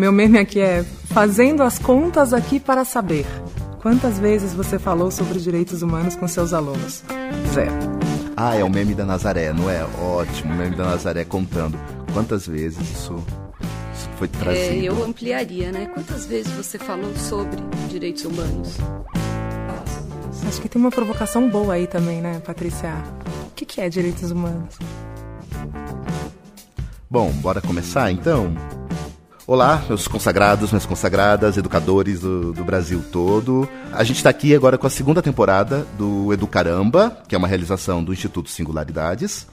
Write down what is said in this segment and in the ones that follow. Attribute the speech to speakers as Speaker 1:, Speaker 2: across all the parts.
Speaker 1: meu meme aqui é fazendo as contas aqui para saber. Quantas vezes você falou sobre direitos humanos com seus alunos? Zero.
Speaker 2: Ah, é o meme da Nazaré, não é? Ótimo, o meme da Nazaré contando quantas vezes isso, isso foi trazido. É,
Speaker 3: eu ampliaria, né? Quantas vezes você falou sobre direitos humanos?
Speaker 1: Acho que tem uma provocação boa aí também, né, Patrícia? O que, que é direitos humanos?
Speaker 2: Bom, bora começar então? Olá, meus consagrados, minhas consagradas, educadores do, do Brasil todo. A gente está aqui agora com a segunda temporada do Educaramba, que é uma realização do Instituto Singularidades.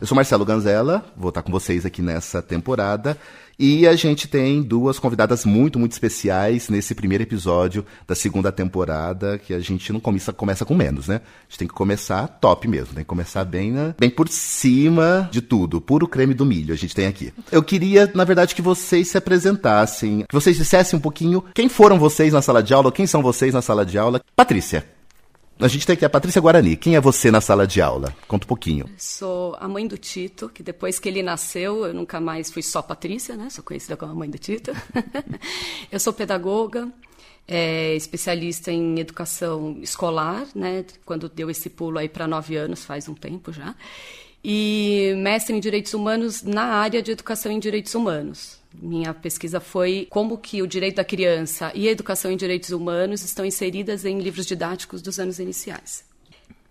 Speaker 2: Eu sou Marcelo Ganzella, vou estar com vocês aqui nessa temporada. E a gente tem duas convidadas muito, muito especiais nesse primeiro episódio da segunda temporada, que a gente não começa, começa com menos, né? A gente tem que começar top mesmo, tem que começar bem, né? bem por cima de tudo, puro creme do milho a gente tem aqui. Eu queria, na verdade, que vocês se apresentassem, que vocês dissessem um pouquinho quem foram vocês na sala de aula, quem são vocês na sala de aula. Patrícia, a gente tem aqui a Patrícia Guarani. Quem é você na sala de aula? Conta um pouquinho.
Speaker 3: Sou a mãe do Tito, que depois que ele nasceu, eu nunca mais fui só Patrícia, né? Sou conhecida como a mãe do Tito. eu sou pedagoga, é, especialista em educação escolar, né? Quando deu esse pulo aí para nove anos, faz um tempo já. E mestre em Direitos Humanos na área de educação em Direitos Humanos. Minha pesquisa foi como que o direito da criança e a educação em direitos humanos estão inseridas em livros didáticos dos anos iniciais.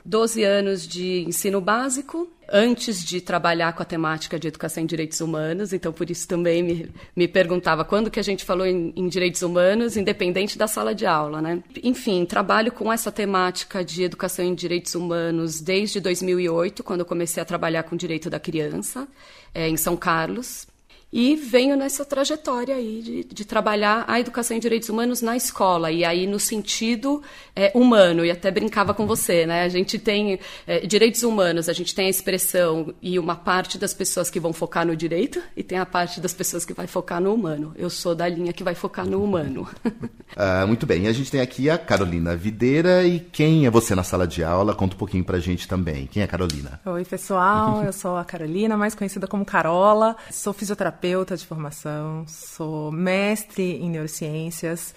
Speaker 3: Doze anos de ensino básico, antes de trabalhar com a temática de educação em direitos humanos, então por isso também me, me perguntava quando que a gente falou em, em, direitos humanos, independente da sala de aula, né? Enfim, trabalho com essa temática de educação em direitos humanos desde 2008, quando eu comecei a trabalhar com direito da criança, é, em São Carlos, e venho nessa trajetória aí de, de, trabalhar a educação em direitos humanos na escola, e aí no sentido é, humano, e até brincava com você, né? A gente tem é, direitos humanos, a gente tem a expressão e uma parte das pessoas que vão focar no direito, e tem a parte das pessoas que vai focar no humano. Eu sou da linha que vai focar no humano.
Speaker 2: ah, muito bem, e a gente tem aqui a Carolina Videira, e quem é você na sala de aula? Conta um pouquinho pra gente também. Quem é a Carolina?
Speaker 1: Oi, pessoal, eu sou a Carolina, mais conhecida como Carola, sou fisioterapeuta terapeuta de formação, sou mestre em neurociências,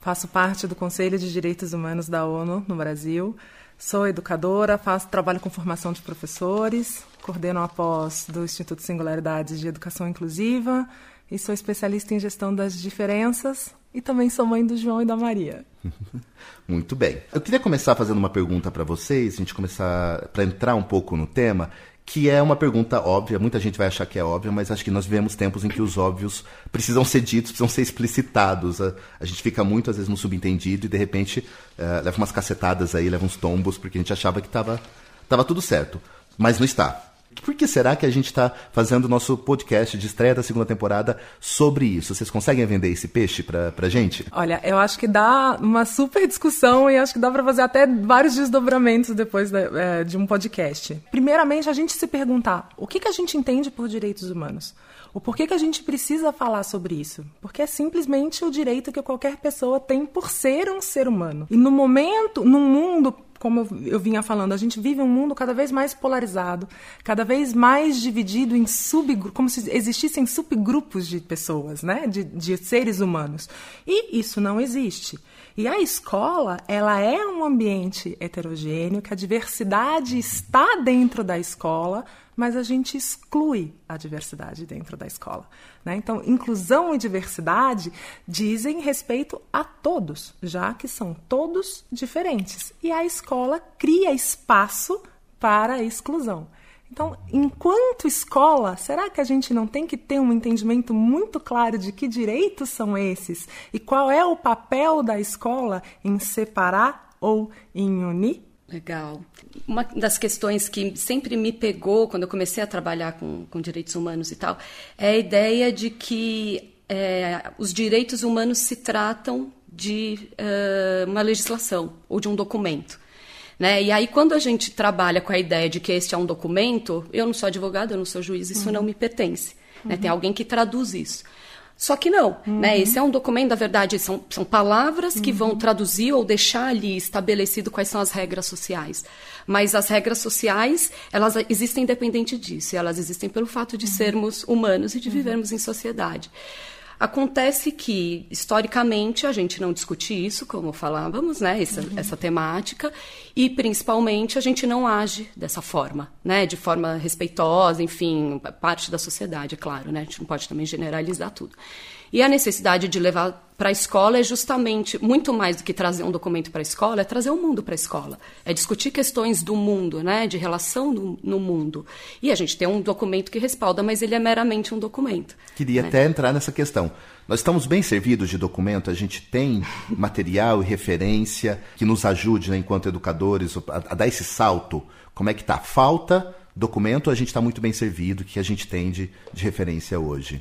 Speaker 1: faço parte do Conselho de Direitos Humanos da ONU no Brasil, sou educadora, faço trabalho com formação de professores, coordeno a pós do Instituto Singularidades de Educação Inclusiva e sou especialista em gestão das diferenças e também sou mãe do João e da Maria.
Speaker 2: Muito bem. Eu queria começar fazendo uma pergunta para vocês, a gente começar para entrar um pouco no tema, que é uma pergunta óbvia, muita gente vai achar que é óbvia, mas acho que nós vivemos tempos em que os óbvios precisam ser ditos, precisam ser explicitados. A, a gente fica muito, às vezes, no subentendido e, de repente, uh, leva umas cacetadas aí, leva uns tombos, porque a gente achava que estava tava tudo certo. Mas não está. Por que será que a gente está fazendo o nosso podcast de estreia da segunda temporada sobre isso? Vocês conseguem vender esse peixe para a gente?
Speaker 1: Olha, eu acho que dá uma super discussão e acho que dá para fazer até vários desdobramentos depois de, é, de, um podcast. Primeiramente, a gente se perguntar o que, que a gente entende por direitos humanos? O porquê que a gente precisa falar sobre isso? Porque é simplesmente o direito que qualquer pessoa tem por ser um ser humano. E no momento, num mundo como eu, vinha falando, a gente vive um mundo cada vez mais polarizado, cada vez mais dividido em subgrupos, como se existissem subgrupos de pessoas, né? De, de seres humanos. E isso não existe. E a escola, ela é um ambiente heterogêneo, que a diversidade está dentro da escola, mas a gente exclui a diversidade dentro da escola. Né? Então, inclusão e diversidade dizem respeito a todos, já que são todos diferentes. E a escola cria espaço para a exclusão. Então, enquanto escola, será que a gente não tem que ter um entendimento muito claro de que direitos são esses e qual é o papel da escola em separar ou em unir?
Speaker 3: Legal. Uma das questões que sempre me pegou quando eu comecei a trabalhar com, com direitos humanos e tal é a ideia de que é, os direitos humanos se tratam de uh, uma legislação ou de um documento. Né? E aí, quando a gente trabalha com a ideia de que este é um documento, eu não sou advogada, eu não sou juiz, isso uhum. não me pertence. Uhum. Né? Tem alguém que traduz isso. Só que não, uhum. né? Esse é um documento, na verdade, são, são palavras uhum. que vão uhum. traduzir ou deixar ali estabelecido quais são as regras sociais. Mas as regras sociais, elas existem independente disso, elas existem pelo fato de uhum. sermos humanos e de uhum. vivermos em sociedade. Acontece que, historicamente, a gente não discute isso, como falávamos, né, essa, uhum. essa temática, e principalmente a gente não age dessa forma, né, de forma respeitosa, enfim, parte da sociedade, é claro, né, a gente não pode também generalizar tudo. E a necessidade de levar para a escola é justamente muito mais do que trazer um documento para a escola, é trazer o mundo para a escola, é discutir questões do mundo, né, de relação no, no, mundo. E a gente tem um documento que respalda, mas ele é meramente um documento.
Speaker 2: Queria né? até entrar nessa questão. Nós estamos bem servidos de documento, a gente tem material e referência que nos ajude, né, enquanto educadores, a, a dar esse salto. Como é que está? Falta documento, a gente está muito bem servido, que a gente tem de, de referência hoje.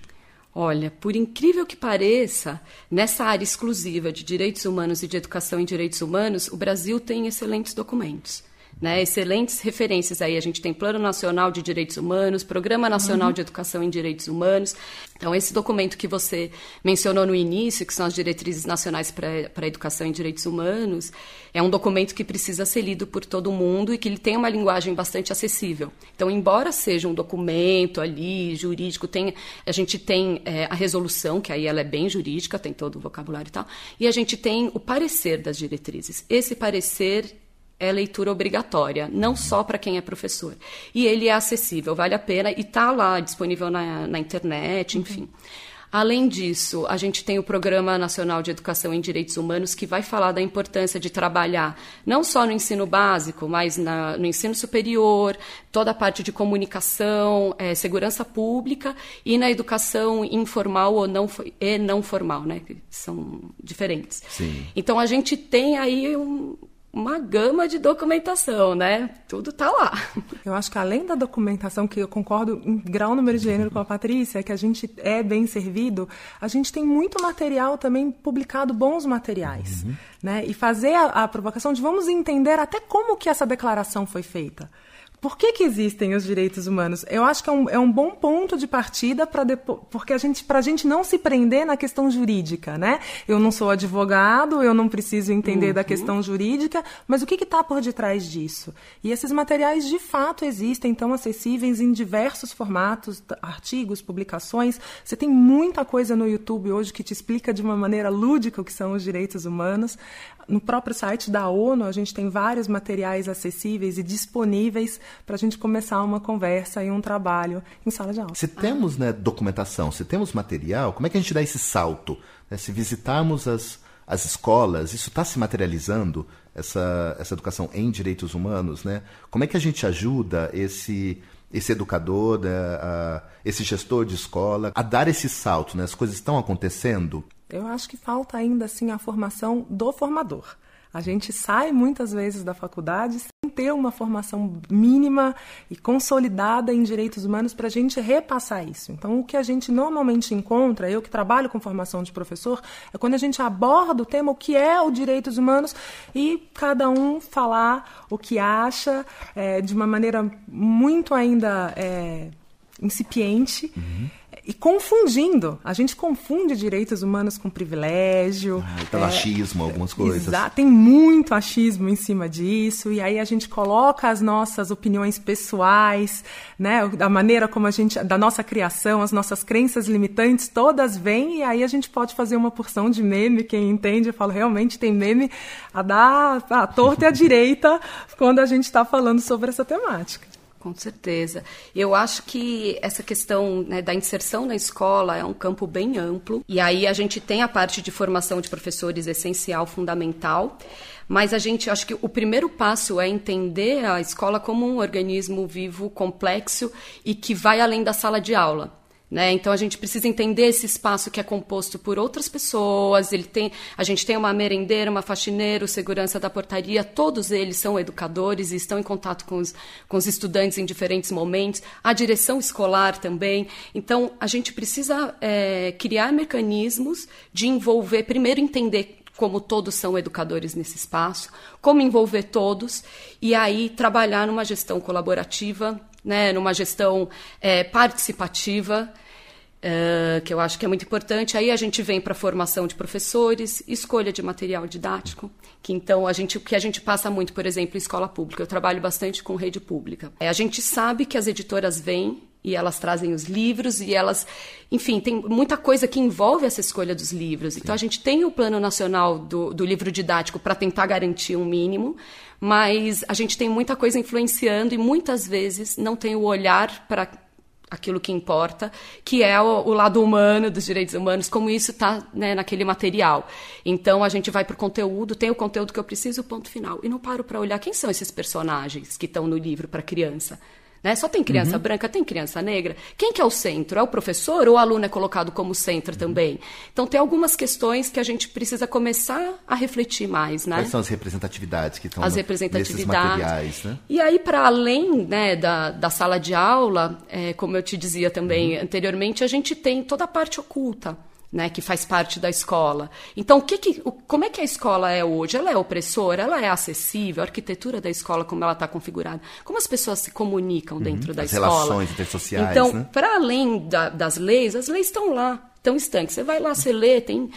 Speaker 3: Olha, por incrível que pareça, nessa área exclusiva de direitos humanos e de educação em direitos humanos, o Brasil tem excelentes documentos. Né, excelentes referências aí. A gente tem Plano Nacional de Direitos Humanos, Programa Nacional uhum. de Educação em Direitos Humanos. Então, esse documento que você mencionou no início, que são as diretrizes nacionais para a educação em direitos humanos, é um documento que precisa ser lido por todo mundo e que ele tem uma linguagem bastante acessível. Então, embora seja um documento ali jurídico, tem, a gente tem é, a resolução, que aí ela é bem jurídica, tem todo o vocabulário e tal, e a gente tem o parecer das diretrizes. Esse parecer é leitura obrigatória, não só para quem é professor. E ele é acessível, vale a pena e está lá disponível na, na internet, enfim. Uhum. Além disso, a gente tem o Programa Nacional de Educação em Direitos Humanos, que vai falar da importância de trabalhar não só no ensino básico, mas na, no ensino superior, toda a parte de comunicação, é, segurança pública e na educação informal ou não, e não formal, né, que são diferentes.
Speaker 2: Sim.
Speaker 3: Então, a gente tem aí um, uma gama de documentação, né? Tudo tá lá.
Speaker 1: Eu acho que além da documentação, que eu concordo em grau número de gênero com a Patrícia, que a gente é bem servido, a gente tem muito material também publicado, bons materiais. Uhum. Né? E fazer a, a provocação de vamos entender até como que essa declaração foi feita. Por que, que existem os direitos humanos? Eu acho que é um, é um bom ponto de partida para porque a gente para a gente não se prender na questão jurídica, né? Eu não sou advogado, eu não preciso entender uhum. da questão jurídica, mas o que está por detrás disso? E esses materiais de fato existem, estão acessíveis em diversos formatos, artigos, publicações. Você tem muita coisa no YouTube hoje que te explica de uma maneira lúdica o que são os direitos humanos. No próprio site da ONU, a gente tem vários materiais acessíveis e disponíveis para a gente começar uma conversa e um trabalho em sala de aula.
Speaker 2: Se temos né, documentação, se temos material, como é que a gente dá esse salto? Né? Se visitarmos as, as escolas, isso está se materializando, essa, essa educação em direitos humanos, né? Como é que a gente ajuda esse esse educador, né, a, esse gestor de escola, a dar esse salto, né? As coisas estão acontecendo?
Speaker 1: Eu acho que falta ainda assim a formação do formador. A gente sai muitas vezes da faculdade ter uma formação mínima e consolidada em direitos humanos para a gente repassar isso. Então, o que a gente normalmente encontra, eu que trabalho com formação de professor, é quando a gente aborda o tema, o que é o direitos humanos, e cada um falar o que acha é, de uma maneira muito ainda é, incipiente. Uhum e confundindo. A gente confunde direitos humanos com privilégio.
Speaker 2: Ah, então é, achismo, algumas coisas.
Speaker 1: Exato, tem muito achismo em cima disso, e aí a gente coloca as nossas opiniões pessoais, né, da maneira como a gente, da nossa criação, as nossas crenças limitantes, todas vêm, e aí a gente pode fazer uma porção de meme, quem entende, eu falo, realmente tem meme a dar a torta e a direita quando a gente está falando sobre essa temática.
Speaker 3: Com certeza. Eu acho que essa questão né, da inserção na escola é um campo bem amplo. E aí a gente tem a parte de formação de professores essencial, fundamental. Mas a gente, acho que o primeiro passo é entender a escola como um organismo vivo, complexo e que vai além da sala de aula. Né? Então a gente precisa entender esse espaço que é composto por outras pessoas. Ele tem, a gente tem uma merendeira, uma faxineira, o segurança da portaria. Todos eles são educadores e estão em contato com os, com os estudantes em diferentes momentos. A direção escolar também. Então a gente precisa é, criar mecanismos de envolver, primeiro entender como todos são educadores nesse espaço, como envolver todos e aí trabalhar numa gestão colaborativa né, numa gestão é, participativa, é, que eu acho que é muito importante. Aí a gente vem para a formação de professores, escolha de material didático, que então a gente, que a gente passa muito, por exemplo, em escola pública. Eu trabalho bastante com rede pública. É, a gente sabe que as editoras vêm e elas trazem os livros e elas, enfim, tem muita coisa que envolve essa escolha dos livros. Sim. Então a gente tem o plano nacional do, do livro didático para tentar garantir um mínimo, mas a gente tem muita coisa influenciando e muitas vezes não tem o olhar para aquilo que importa, que é o, o, lado humano dos direitos humanos, como isso está né, naquele material. Então a gente vai para o conteúdo, tem o conteúdo que eu preciso, ponto final. E não paro para olhar quem são esses personagens que estão no livro para criança. Né? Só tem criança uhum. branca, tem criança negra. Quem que é o centro? É o professor ou o aluno é colocado como centro uhum. também? Então tem algumas questões que a gente precisa começar a refletir mais, né?
Speaker 2: Quais são as representatividades que estão
Speaker 3: as
Speaker 2: no,
Speaker 3: representatividades.
Speaker 2: materiais, né?
Speaker 3: E aí para além né, da, da sala de aula, é, como eu te dizia também uhum. anteriormente, a gente tem toda a parte oculta né, que faz parte da escola. Então, o que que, o, como é que a escola é hoje? Ela é opressora? Ela é acessível? A arquitetura da escola, como ela está configurada? Como as pessoas se comunicam dentro uhum, da
Speaker 2: as
Speaker 3: escola?
Speaker 2: As relações intersociais,
Speaker 3: Então,
Speaker 2: né?
Speaker 3: para além da, das leis, as leis estão lá, estão estanques. Você vai lá, você lê, tem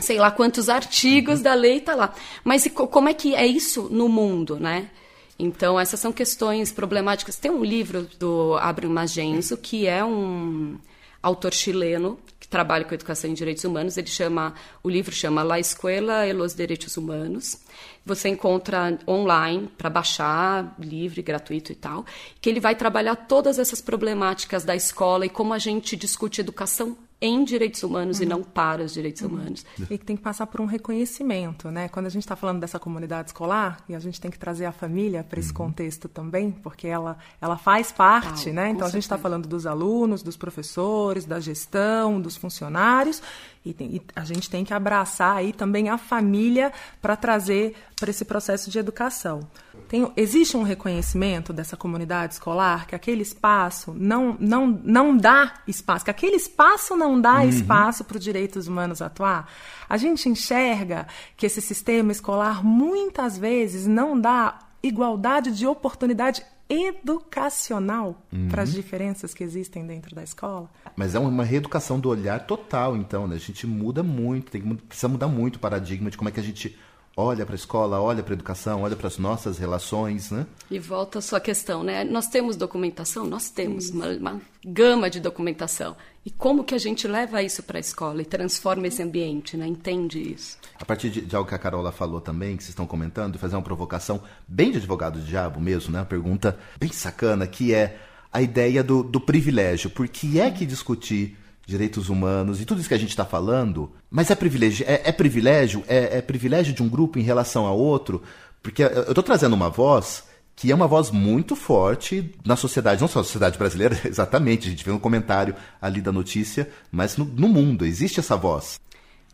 Speaker 3: sei lá quantos artigos uhum. da lei está lá. Mas como é que é isso no mundo, né? Então, essas são questões problemáticas. Tem um livro do Abraham Magenzo, que é um autor chileno trabalha com educação em direitos humanos. Ele chama, o livro chama La Escuela e los Direitos Humanos. Você encontra online para baixar, livre, gratuito e tal, que ele vai trabalhar todas essas problemáticas da escola e como a gente discute educação em direitos humanos uhum. e não para os direitos uhum. humanos.
Speaker 1: E que tem que passar por um reconhecimento, né? Quando a gente está falando dessa comunidade escolar, e a gente tem que trazer a família para esse uhum. contexto também, porque ela, ela faz parte, né? Então a gente está falando dos alunos, dos professores, da gestão, dos funcionários, e, tem, e a gente tem que abraçar aí também a família para trazer para esse processo de educação. Tem, existe um reconhecimento dessa comunidade escolar que aquele espaço não, não, não dá espaço, que aquele espaço não dá uhum. espaço para os direitos humanos atuar? A gente enxerga que esse sistema escolar muitas vezes não dá igualdade de oportunidade educacional uhum. para as diferenças que existem dentro da escola.
Speaker 2: Mas é uma reeducação do olhar total, então, né? A gente muda muito, tem que, precisa mudar muito o paradigma de como é que a gente olha para a escola, olha para a educação, olha para as nossas relações, né?
Speaker 3: E volta a sua questão, né? Nós temos documentação? Nós temos uma, uma, gama de documentação. E como que a gente leva isso para a escola e transforma esse ambiente, né? Entende isso?
Speaker 2: A partir de, de, algo que a Carola falou também, que vocês estão comentando, fazer uma provocação bem de advogado do diabo mesmo, né? Uma pergunta bem sacana, que é a ideia do, do privilégio. Por que é que discutir direitos humanos e tudo isso que a gente está falando, mas é privilégio, é, é privilégio, é, é, privilégio de um grupo em relação a outro, porque eu estou trazendo uma voz que é uma voz muito forte na sociedade, não só na sociedade brasileira, exatamente, a gente vê um comentário ali da notícia, mas no, no mundo existe essa voz.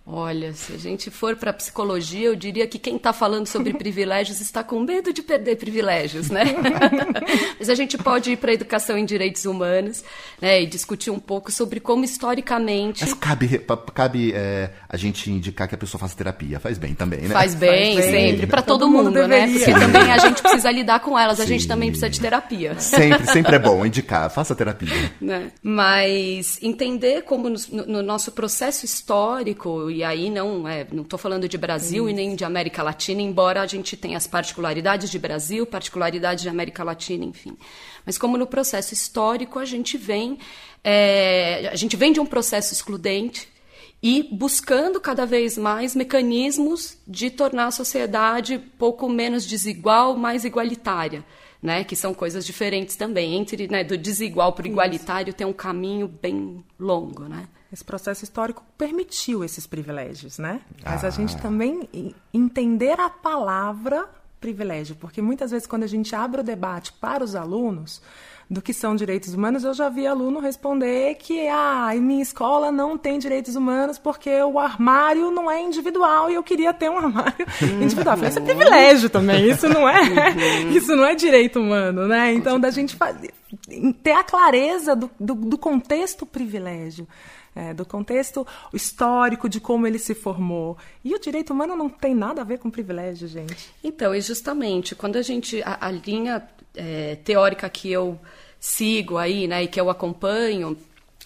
Speaker 3: Olha, se a gente for para psicologia, eu diria que quem está falando sobre privilégios está com medo de perder privilégios, né? Mas a gente pode ir para a educação em direitos humanos né, e discutir um pouco sobre como historicamente.
Speaker 2: Mas cabe, cabe é, a gente indicar que a pessoa faça terapia, faz bem também, né?
Speaker 3: Faz bem, faz bem. sempre, para todo, todo, mundo, mundo né? Porque também a gente precisa lidar com elas, Sim. a gente também precisa de terapia.
Speaker 2: Sempre, sempre é bom indicar, faça terapia.
Speaker 3: Né? Mas entender como no, no nosso processo histórico e aí não é, não estou falando de Brasil e nem de América Latina, embora a gente tenha as particularidades de Brasil, particularidades de América Latina, enfim. Mas como no processo histórico a gente vem, é, a gente vem de um processo excludente e buscando cada vez mais mecanismos de tornar a sociedade pouco menos desigual, mais igualitária. Né, que são coisas diferentes também. Entre né, do desigual para o igualitário tem um caminho bem longo, né?
Speaker 1: Esse processo histórico permitiu esses privilégios, né? Mas ah. a gente também entender a palavra privilégio, porque muitas vezes quando a gente abre o debate para os alunos do que são direitos humanos, eu já vi aluno responder que ah, em minha escola não tem direitos humanos porque o armário não é individual e eu queria ter um armário individual. falei, isso é privilégio também, isso não é, uhum. isso não é direito humano, né? Então da gente fazer, ter a clareza do, do, do contexto privilégio é, do contexto histórico de como ele se formou. E o direito humano não tem nada a ver com privilégio, gente.
Speaker 3: Então, e justamente, quando a gente. A, a linha é, teórica que eu sigo aí, né, e que eu acompanho,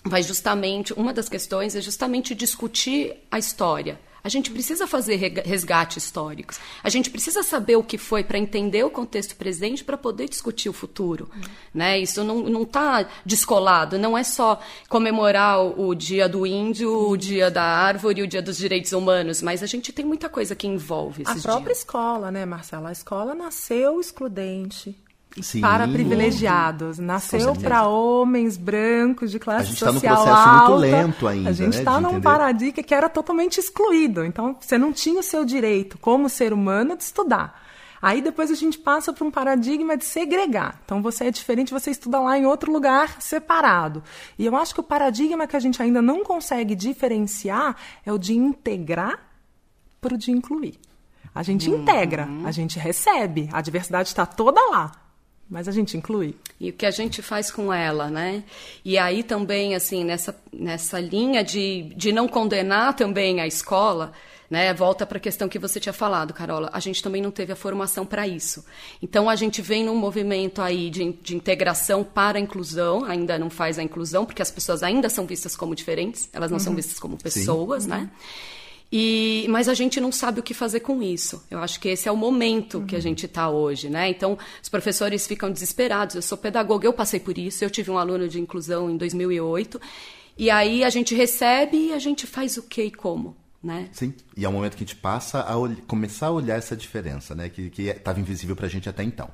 Speaker 3: vai justamente. Uma das questões é justamente discutir a história A gente precisa fazer resgates históricos. A gente precisa saber o que foi para entender o contexto presente para poder discutir o futuro. Uhum. Né? Isso não está descolado. Não é só comemorar o, o dia do índio, o dia da árvore, o dia dos direitos humanos, mas a gente tem muita coisa que envolve esses
Speaker 1: A própria
Speaker 3: dias.
Speaker 1: escola, né, Marcela? A escola nasceu excludente. Sim, para privilegiados. Nasceu para homens brancos de classe social alta. A gente está num processo alta. muito lento ainda. A gente está né, num paradigma que era totalmente excluído. Então, você não tinha o seu direito, como ser humano, de estudar. Aí depois a gente passa para um paradigma de segregar. Então você é diferente, você estuda lá em outro lugar separado. E eu acho que o paradigma que a gente ainda não consegue diferenciar é o de integrar para o de incluir. A gente uhum. integra, a gente recebe, a diversidade está toda lá mas a gente inclui.
Speaker 3: E o que a gente faz com ela, né? E aí também, assim, nessa, nessa linha de, de não condenar também a escola, né? Volta para a questão que você tinha falado, Carola. A gente também não teve a formação para isso. Então a gente vem num movimento aí de, de integração para a inclusão, ainda não faz a inclusão, porque as pessoas ainda são vistas como diferentes, elas não uhum. são vistas como pessoas, Sim. né? Uhum. E, mas a gente não sabe o que fazer com isso. Eu acho que esse é o momento uhum. que a gente está hoje, né? Então, os professores ficam desesperados. Eu sou pedagoga, eu passei por isso. Eu tive um aluno de inclusão em 2008. E aí a gente recebe e a gente faz o que e como, né?
Speaker 2: Sim, e é o momento que a gente passa a começar a olhar essa diferença, né? Que estava invisível para a gente até então.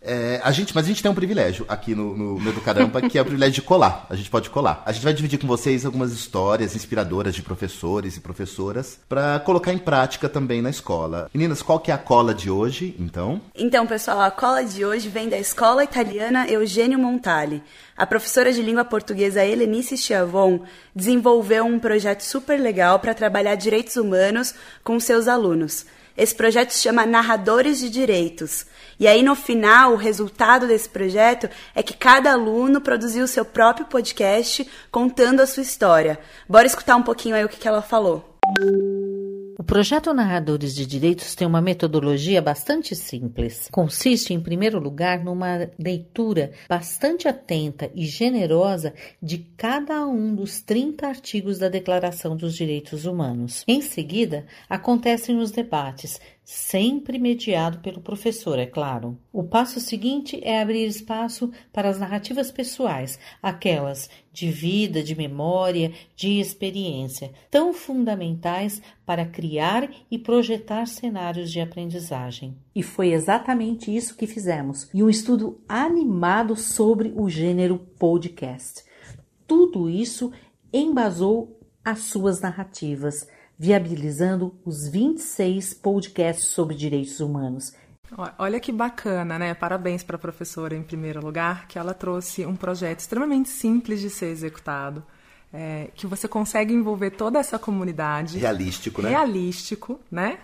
Speaker 2: É, a gente, mas a gente tem um privilégio aqui no, no, no Educaramba, que é o privilégio de colar. A gente pode colar. A gente vai dividir com vocês algumas histórias inspiradoras de professores e professoras para colocar em prática também na escola. Meninas, qual que é a cola de hoje, então?
Speaker 4: Então, pessoal, a cola de hoje vem da Escola Italiana Eugênio Montali. A professora de língua portuguesa Helenice Chiavon desenvolveu um projeto super legal para trabalhar direitos humanos com seus alunos. Esse projeto se chama Narradores de Direitos. E aí, no final, o resultado desse projeto é que cada aluno produziu o seu próprio podcast contando a sua história. Bora escutar um pouquinho aí o que, que ela falou.
Speaker 5: O projeto Narradores de Direitos tem uma metodologia bastante simples. Consiste, em primeiro lugar, numa leitura bastante atenta e generosa de cada um dos 30 artigos da Declaração dos Direitos Humanos. Em seguida, acontecem os debates, sempre mediado pelo professor, é claro. O passo seguinte é abrir espaço para as narrativas pessoais, aquelas de vida, de memória, de experiência, tão fundamentais para criar e projetar cenários de aprendizagem. E foi exatamente isso que fizemos, e um estudo animado sobre o gênero podcast. Tudo isso embasou as suas narrativas viabilizando os 26 podcasts sobre direitos humanos.
Speaker 1: Olha que bacana, né? Parabéns para a professora, em primeiro lugar, que ela trouxe um projeto extremamente simples de ser executado. É, que você consegue envolver toda essa comunidade.
Speaker 2: Realístico, né?
Speaker 1: Realístico, né?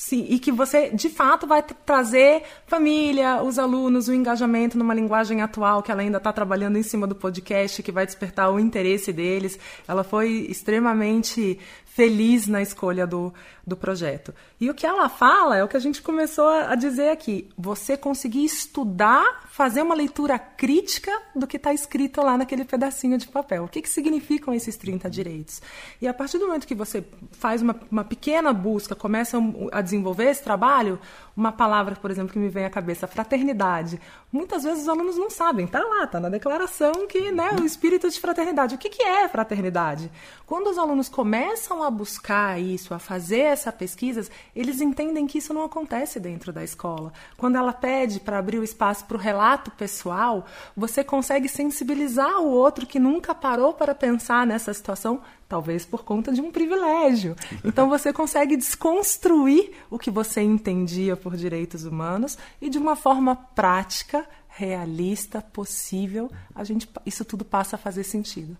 Speaker 1: Sim, e que você, de fato, vai trazer família, os alunos, o engajamento numa linguagem atual, que ela ainda está trabalhando em cima do podcast, que vai despertar o interesse deles. Ela foi extremamente feliz na escolha do, do projeto. E o que ela fala é o que a gente começou a dizer aqui. Você conseguir estudar, fazer uma leitura crítica do que está escrito lá naquele pedacinho de papel. O que, que significam esses 30 direitos? E a partir do momento que você faz uma, uma pequena busca, começa a desenvolver esse trabalho, uma palavra, por exemplo, que me vem à cabeça, fraternidade. Muitas vezes os alunos não sabem, tá lá, tá na declaração que, né, o espírito de fraternidade. O que, que é fraternidade? Quando os alunos começam a buscar isso, a fazer essa pesquisa, eles entendem que isso não acontece dentro da escola. Quando ela pede para abrir o espaço para o relato pessoal, você consegue sensibilizar o outro que nunca parou para pensar nessa situação talvez por conta de um privilégio. Então você consegue desconstruir o que você entendia por direitos humanos e de uma forma prática, realista, possível, a gente isso tudo passa a fazer sentido.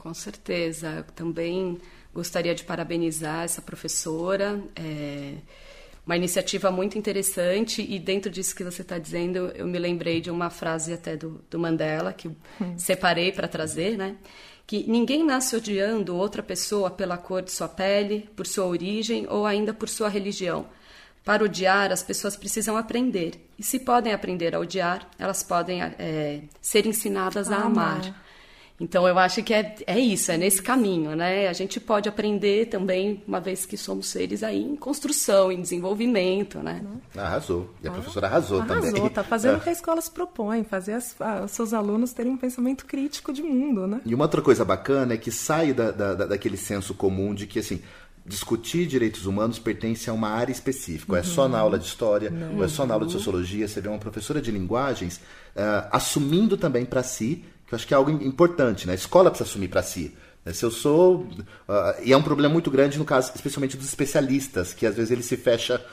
Speaker 3: Com certeza. Eu também gostaria de parabenizar essa professora. É uma iniciativa muito interessante e dentro disso que você está dizendo, eu me lembrei de uma frase até do, do Mandela que hum. separei para trazer, né? Que ninguém nasce odiando outra pessoa pela cor de sua pele, por sua origem ou ainda por sua religião. Para odiar, as pessoas precisam aprender. E se podem aprender a odiar, elas podem é, ser ensinadas a, a amar. Então eu acho que é, é isso, é nesse caminho, né? A gente pode aprender também, uma vez que somos seres aí em construção, em desenvolvimento, né?
Speaker 2: Arrasou. E a professora arrasou,
Speaker 1: arrasou
Speaker 2: também.
Speaker 1: Arrasou, tá fazendo o que a escola se propõe, fazer as, os seus alunos terem um pensamento crítico de mundo, né?
Speaker 2: E uma outra coisa bacana é que sai da, da, daquele senso comum de que, assim, discutir direitos humanos pertence a uma área específica. Uhum. Ou é só na aula de história, uhum. ou é só na aula de sociologia. Você vê uma professora de linguagens uh, assumindo também para si que eu acho que é algo importante, né? A escola precisa assumir para si. Né? Se eu sou. Uh, e é um problema muito grande no caso, especialmente dos especialistas, que às vezes ele se fecha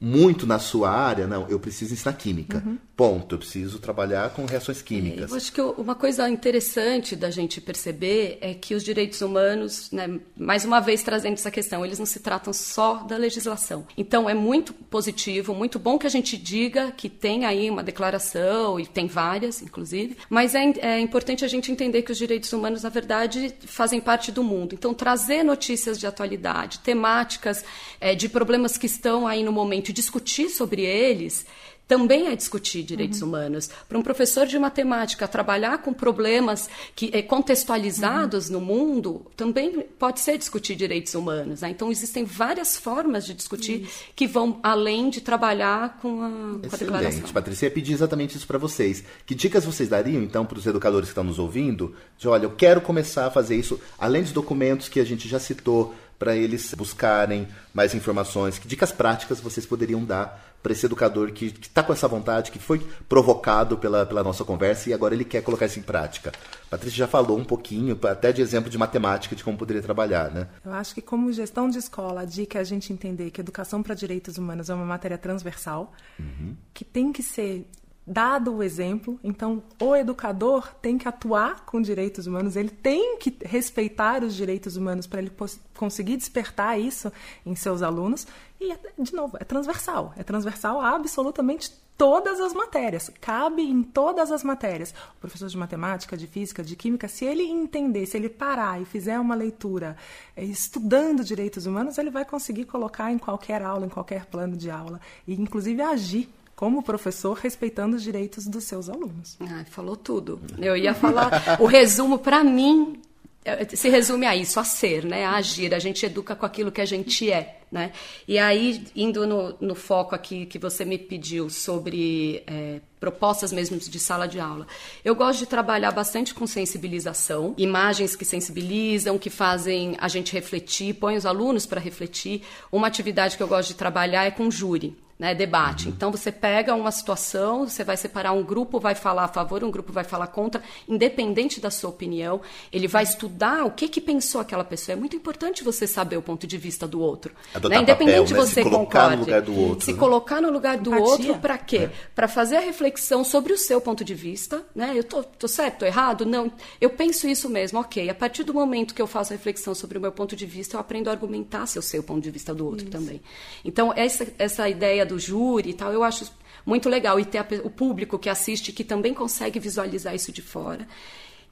Speaker 2: muito na sua área, não, eu preciso ensinar química. Uhum. Ponto. Eu preciso trabalhar com reações químicas.
Speaker 3: É, eu acho que uma coisa interessante da gente perceber é que os direitos humanos, né, mais uma vez trazendo essa questão, eles não se tratam só da legislação. Então é muito positivo, muito bom que a gente diga que tem aí uma declaração, e tem várias, inclusive, mas é, é importante a gente entender que os direitos humanos, na verdade, fazem parte do mundo. Então trazer notícias de atualidade, temáticas é, de problemas que estão aí no momento discutir sobre eles também é discutir direitos uhum. humanos. Para um professor de matemática trabalhar com problemas que é, contextualizados uhum. no mundo também pode ser discutir direitos humanos. Né? Então existem várias formas de discutir isso. que vão além de trabalhar com a, com a declaração.
Speaker 2: Patrícia, ia pedir exatamente isso para vocês. Que dicas vocês dariam então para os educadores que estão nos ouvindo? De olha, eu quero começar a fazer isso além dos documentos que a gente já citou para eles buscarem mais informações? Que dicas práticas vocês poderiam dar para esse educador que está com essa vontade, que foi provocado pela, pela nossa conversa e agora ele quer colocar isso em prática? Patrícia já falou um pouquinho, até de exemplo de matemática, de como poderia trabalhar, né?
Speaker 1: Eu acho que como gestão de escola, a dica é a gente entender que educação para direitos humanos é uma matéria transversal, uhum. que tem que ser dado o exemplo, então o educador tem que atuar com direitos humanos, ele tem que respeitar os direitos humanos para ele conseguir despertar isso em seus alunos. E, de novo, é transversal. É transversal a absolutamente todas as matérias. Cabe em todas as matérias. O professor de matemática, de física, de química, se ele entender, se ele parar e fizer uma leitura eh, estudando direitos humanos, ele vai conseguir colocar em qualquer aula, em qualquer plano de aula. E, inclusive, agir como professor, respeitando os direitos dos seus alunos.
Speaker 3: Falou tudo. Eu ia falar, o resumo para mim é, se resume a isso, a ser, né? a agir. A gente educa com aquilo que a gente é. Né? E aí, indo no, no foco aqui que você me pediu sobre é, propostas mesmo de sala de aula, eu gosto de trabalhar bastante com sensibilização, imagens que sensibilizam, que fazem a gente refletir, põe os alunos para refletir. Uma atividade que eu gosto de trabalhar é com júri né, debate. Uhum. Então você pega uma situação, você vai separar um grupo, vai falar a favor, um grupo vai falar contra, independente da sua opinião, ele vai estudar o que que pensou aquela pessoa. É muito importante você saber o ponto de vista do outro, né? independente
Speaker 2: papel,
Speaker 3: né? você
Speaker 2: se colocar
Speaker 3: concorde.
Speaker 2: no lugar do outro,
Speaker 3: se
Speaker 2: né?
Speaker 3: colocar no lugar do Empatia. outro para quê? É. Para fazer a reflexão sobre o seu ponto de vista, né? Eu tô, tô certo, tô errado? Não, eu penso isso mesmo. OK, a partir do momento que eu faço a reflexão sobre o meu ponto de vista, eu aprendo a argumentar se eu sei o ponto de vista do outro isso. também. Então essa essa ideia do júri e tal eu acho muito legal. E ter a, o público que assiste que também consegue visualizar isso de fora.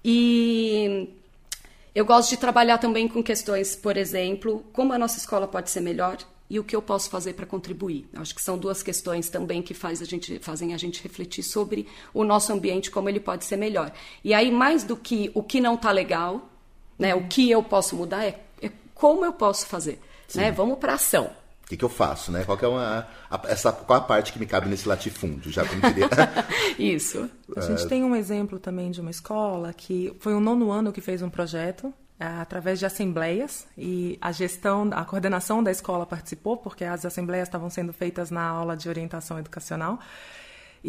Speaker 3: E eu gosto de trabalhar também com questões, por exemplo, como a nossa escola pode ser melhor e o que eu posso fazer para contribuir. Acho que são duas questões também que faz a gente, fazem a gente refletir sobre o nosso ambiente, como ele pode ser melhor. E aí, mais do que o que não está legal, né, o que eu posso mudar, é, é como eu posso fazer. Né? Vamos para ação.
Speaker 2: O que, que, eu faço, né? Qual é uma, a, essa, qual a parte que me cabe nesse latifúndio, já como diria.
Speaker 3: Isso.
Speaker 1: A gente tem um exemplo também de uma escola que foi o nono ano que fez um projeto é, através de assembleias e a gestão, a coordenação da escola participou porque as assembleias estavam sendo feitas na aula de orientação educacional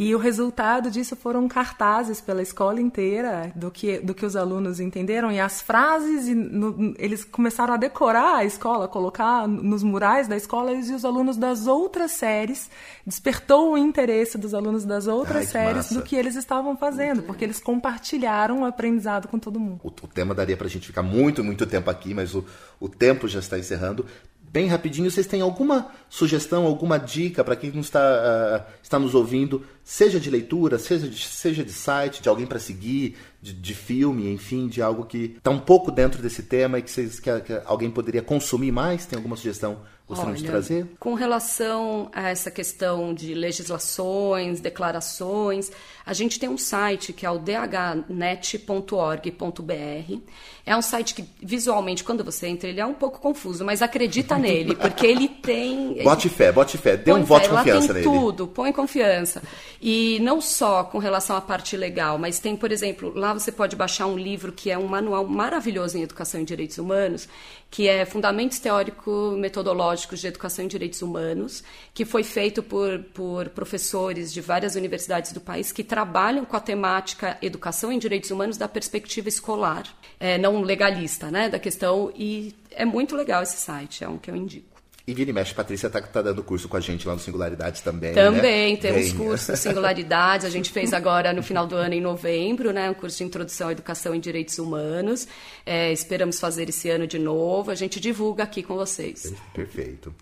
Speaker 1: e o resultado disso foram cartazes pela escola inteira do que, do que os alunos entenderam e as frases, e no, eles começaram a decorar a escola, colocar nos murais da escola e os alunos das outras séries despertou o interesse dos alunos das outras Ai, séries massa. do que eles estavam fazendo, porque eles compartilharam o aprendizado com todo mundo.
Speaker 2: O, o tema daria para a gente ficar muito, muito tempo aqui, mas o, o tempo já está encerrando bem rapidinho, vocês têm alguma sugestão, alguma dica para quem está, uh, está nos ouvindo, seja de leitura, seja de, seja de site, de alguém para seguir, de, de, filme, enfim, de algo que está um pouco dentro desse tema e que, vocês, que, que, alguém poderia consumir mais? Tem alguma sugestão Gostaria de trazer?
Speaker 3: Com relação a essa questão de legislações, declarações, a gente tem um site que é o dhnet.org.br. É um site que, visualmente, quando você entra, ele é um pouco confuso, mas acredita nele, porque ele tem.
Speaker 2: Bote fé, bote fé. Dê um voto de confiança
Speaker 3: tem
Speaker 2: nele.
Speaker 3: tudo, põe confiança. E não só com relação à parte legal, mas tem, por exemplo, lá você pode baixar um livro que é um manual maravilhoso em educação e direitos humanos, que é Fundamentos Teórico-Metodológicos de Educação e Direitos Humanos, que foi feito por, por professores de várias universidades do país que trabalham com a temática educação em direitos humanos da perspectiva escolar, é, não legalista, né, da questão. E é muito legal esse site, é um que eu indico.
Speaker 2: E vira e mexe, Patrícia tá, tá dando curso com a gente lá no Singularidades também.
Speaker 3: Também,
Speaker 2: né?
Speaker 3: temos
Speaker 2: Bem...
Speaker 3: cursos Singularidades. A gente fez agora no final do ano, em novembro, né? Um curso de introdução à educação em direitos humanos. É, esperamos fazer esse ano de novo. A gente divulga aqui com vocês.
Speaker 2: Perfeito.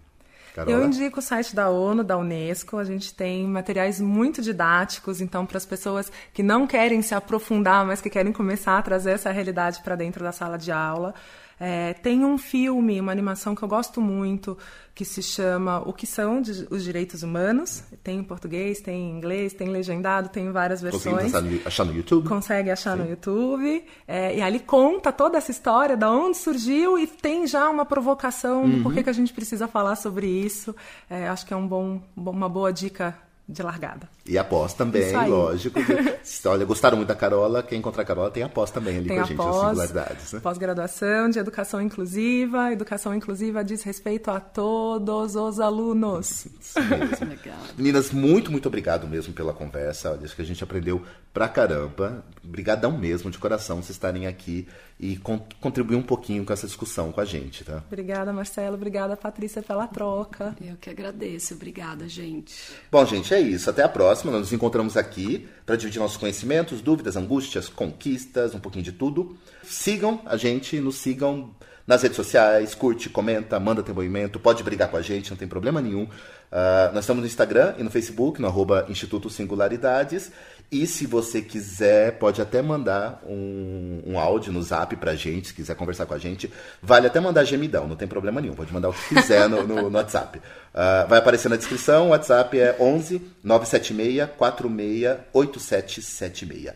Speaker 1: Carola? Eu indico o site da ONU, da Unesco. A gente tem materiais muito didáticos, então, para as pessoas que não querem se aprofundar, mas que querem começar a trazer essa realidade para dentro da sala de aula. É, tem um filme, uma animação que eu gosto muito, que se chama O que são os direitos humanos. Tem em português, tem em inglês, tem legendado, tem várias versões.
Speaker 2: Consegue achar no YouTube?
Speaker 1: Consegue achar Sim. no YouTube. É, e ali conta toda essa história, da onde surgiu e tem já uma provocação uhum. do porquê que a gente precisa falar sobre isso. É, acho que é um bom, uma boa dica de largada.
Speaker 2: E a pós também, lógico. olha, gostaram muito da Carola, quem encontrar a Carola tem a pós também ali tem com a, gente, pós, as singularidades. Né?
Speaker 1: Pós-graduação de educação inclusiva. Educação inclusiva diz respeito a todos os alunos.
Speaker 2: Isso mesmo. Legal. Meninas, muito, muito obrigado mesmo pela conversa. Olha, acho que a gente aprendeu pra caramba. Obrigadão mesmo, de coração, vocês estarem aqui e con contribuir um pouquinho com essa discussão com a gente, tá?
Speaker 1: Obrigada, Marcelo. Obrigada, Patrícia, pela troca.
Speaker 3: Eu que agradeço. Obrigada, gente.
Speaker 2: Bom, gente, é isso. Até a próxima. Nós nos encontramos aqui para dividir nossos conhecimentos, dúvidas, angústias, conquistas, um pouquinho de tudo. Sigam a gente, nos sigam nas redes sociais, curte, comenta, manda teu movimento, pode brigar com a gente, não tem problema nenhum. Uh, nós estamos no Instagram e no Facebook, no arroba Instituto Singularidades. E se você quiser, pode até mandar um, um áudio no zap pra gente, se quiser conversar com a gente. Vale até mandar gemidão, não tem problema nenhum. Pode mandar o que quiser no, no, no WhatsApp. Uh, vai aparecer na descrição, o WhatsApp é 11 976 46 8776.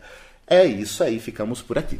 Speaker 2: É isso aí, ficamos por aqui.